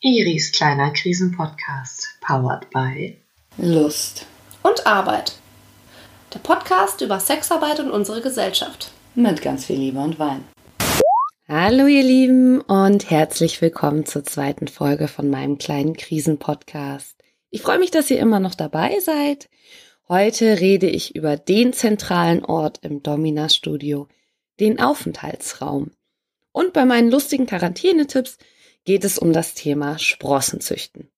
Iris kleiner Krisenpodcast, powered by Lust und Arbeit. Der Podcast über Sexarbeit und unsere Gesellschaft. Mit ganz viel Liebe und Wein. Hallo ihr Lieben und herzlich willkommen zur zweiten Folge von meinem kleinen Krisenpodcast. Ich freue mich, dass ihr immer noch dabei seid. Heute rede ich über den zentralen Ort im Domina-Studio, den Aufenthaltsraum. Und bei meinen lustigen Quarantänetipps geht es um das Thema Sprossenzüchten.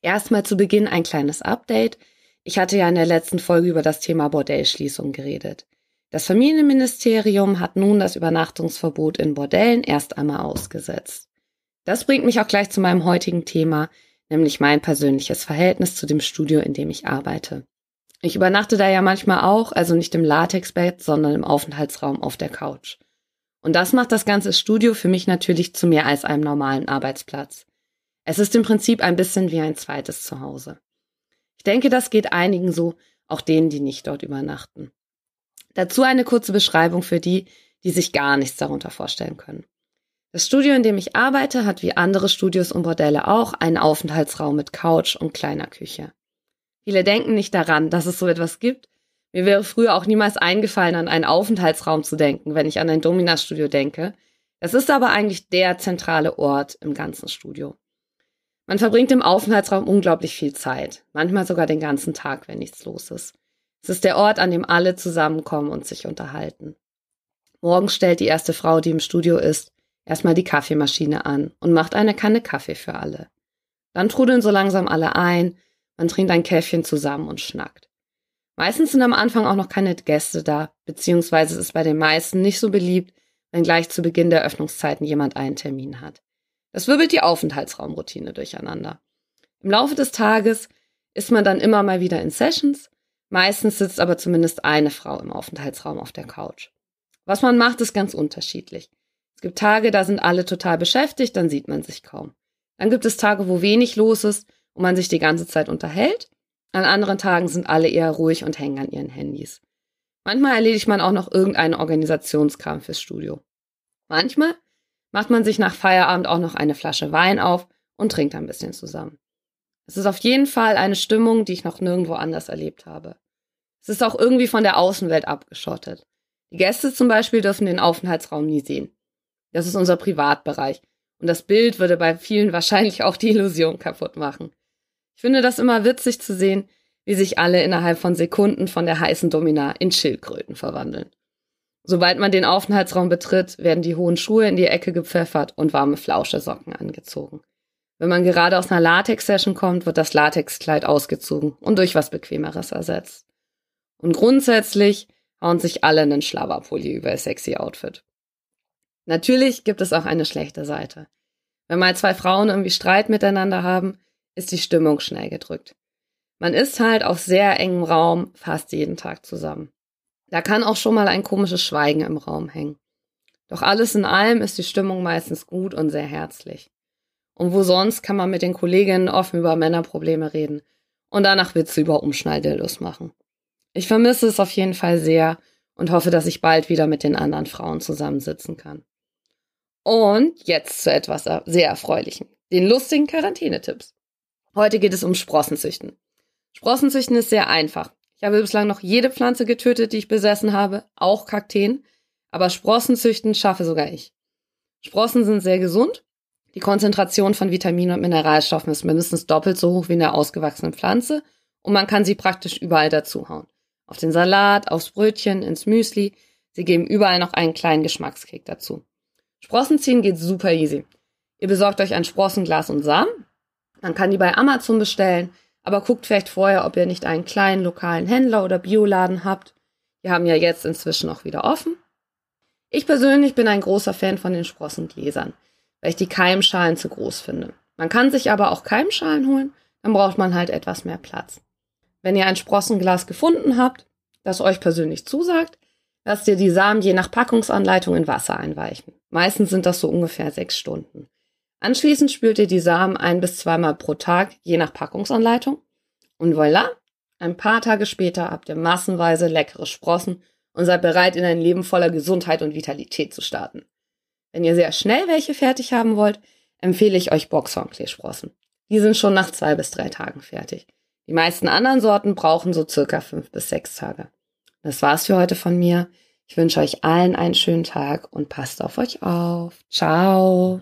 Erstmal zu Beginn ein kleines Update. Ich hatte ja in der letzten Folge über das Thema Bordellschließung geredet. Das Familienministerium hat nun das Übernachtungsverbot in Bordellen erst einmal ausgesetzt. Das bringt mich auch gleich zu meinem heutigen Thema, nämlich mein persönliches Verhältnis zu dem Studio, in dem ich arbeite. Ich übernachte da ja manchmal auch, also nicht im Latexbett, sondern im Aufenthaltsraum auf der Couch. Und das macht das ganze Studio für mich natürlich zu mehr als einem normalen Arbeitsplatz. Es ist im Prinzip ein bisschen wie ein zweites Zuhause. Ich denke, das geht einigen so, auch denen, die nicht dort übernachten. Dazu eine kurze Beschreibung für die, die sich gar nichts darunter vorstellen können. Das Studio, in dem ich arbeite, hat wie andere Studios und Bordelle auch einen Aufenthaltsraum mit Couch und kleiner Küche. Viele denken nicht daran, dass es so etwas gibt, mir wäre früher auch niemals eingefallen, an einen Aufenthaltsraum zu denken, wenn ich an ein Domina-Studio denke. Es ist aber eigentlich der zentrale Ort im ganzen Studio. Man verbringt im Aufenthaltsraum unglaublich viel Zeit, manchmal sogar den ganzen Tag, wenn nichts los ist. Es ist der Ort, an dem alle zusammenkommen und sich unterhalten. Morgen stellt die erste Frau, die im Studio ist, erstmal die Kaffeemaschine an und macht eine Kanne Kaffee für alle. Dann trudeln so langsam alle ein, man trinkt ein Käffchen zusammen und schnackt. Meistens sind am Anfang auch noch keine Gäste da, beziehungsweise es ist bei den meisten nicht so beliebt, wenn gleich zu Beginn der Öffnungszeiten jemand einen Termin hat. Das wirbelt die Aufenthaltsraumroutine durcheinander. Im Laufe des Tages ist man dann immer mal wieder in Sessions, meistens sitzt aber zumindest eine Frau im Aufenthaltsraum auf der Couch. Was man macht, ist ganz unterschiedlich. Es gibt Tage, da sind alle total beschäftigt, dann sieht man sich kaum. Dann gibt es Tage, wo wenig los ist und man sich die ganze Zeit unterhält. An anderen Tagen sind alle eher ruhig und hängen an ihren Handys. Manchmal erledigt man auch noch irgendeinen Organisationskram fürs Studio. Manchmal macht man sich nach Feierabend auch noch eine Flasche Wein auf und trinkt ein bisschen zusammen. Es ist auf jeden Fall eine Stimmung, die ich noch nirgendwo anders erlebt habe. Es ist auch irgendwie von der Außenwelt abgeschottet. Die Gäste zum Beispiel dürfen den Aufenthaltsraum nie sehen. Das ist unser Privatbereich und das Bild würde bei vielen wahrscheinlich auch die Illusion kaputt machen. Ich finde das immer witzig zu sehen, wie sich alle innerhalb von Sekunden von der heißen Domina in Schildkröten verwandeln. Sobald man den Aufenthaltsraum betritt, werden die hohen Schuhe in die Ecke gepfeffert und warme Flauschesocken angezogen. Wenn man gerade aus einer Latex-Session kommt, wird das Latexkleid ausgezogen und durch was Bequemeres ersetzt. Und grundsätzlich hauen sich alle einen Schlabberpulli über ihr sexy Outfit. Natürlich gibt es auch eine schlechte Seite. Wenn mal zwei Frauen irgendwie Streit miteinander haben, ist die Stimmung schnell gedrückt. Man ist halt auf sehr engem Raum fast jeden Tag zusammen. Da kann auch schon mal ein komisches Schweigen im Raum hängen. Doch alles in allem ist die Stimmung meistens gut und sehr herzlich. Und wo sonst kann man mit den Kolleginnen offen über Männerprobleme reden und danach Witze über Umschnalldildos machen. Ich vermisse es auf jeden Fall sehr und hoffe, dass ich bald wieder mit den anderen Frauen zusammensitzen kann. Und jetzt zu etwas sehr Erfreulichem, den lustigen Quarantänetipps. Heute geht es um Sprossenzüchten. Sprossenzüchten ist sehr einfach. Ich habe bislang noch jede Pflanze getötet, die ich besessen habe, auch Kakteen, aber Sprossenzüchten schaffe sogar ich. Sprossen sind sehr gesund. Die Konzentration von Vitaminen und Mineralstoffen ist mindestens doppelt so hoch wie in der ausgewachsenen Pflanze und man kann sie praktisch überall dazuhauen. Auf den Salat, aufs Brötchen, ins Müsli. Sie geben überall noch einen kleinen Geschmackskick dazu. Sprossen ziehen geht super easy. Ihr besorgt euch ein Sprossenglas und Samen, man kann die bei Amazon bestellen, aber guckt vielleicht vorher, ob ihr nicht einen kleinen lokalen Händler oder Bioladen habt. Wir haben ja jetzt inzwischen auch wieder offen. Ich persönlich bin ein großer Fan von den Sprossengläsern, weil ich die Keimschalen zu groß finde. Man kann sich aber auch Keimschalen holen, dann braucht man halt etwas mehr Platz. Wenn ihr ein Sprossenglas gefunden habt, das euch persönlich zusagt, lasst ihr die Samen je nach Packungsanleitung in Wasser einweichen. Meistens sind das so ungefähr sechs Stunden. Anschließend spült ihr die Samen ein bis zweimal pro Tag, je nach Packungsanleitung. Und voilà, ein paar Tage später habt ihr massenweise leckere Sprossen und seid bereit, in ein Leben voller Gesundheit und Vitalität zu starten. Wenn ihr sehr schnell welche fertig haben wollt, empfehle ich euch Boxhornkleesprossen. Die sind schon nach zwei bis drei Tagen fertig. Die meisten anderen Sorten brauchen so circa fünf bis sechs Tage. Das war's für heute von mir. Ich wünsche euch allen einen schönen Tag und passt auf euch auf. Ciao.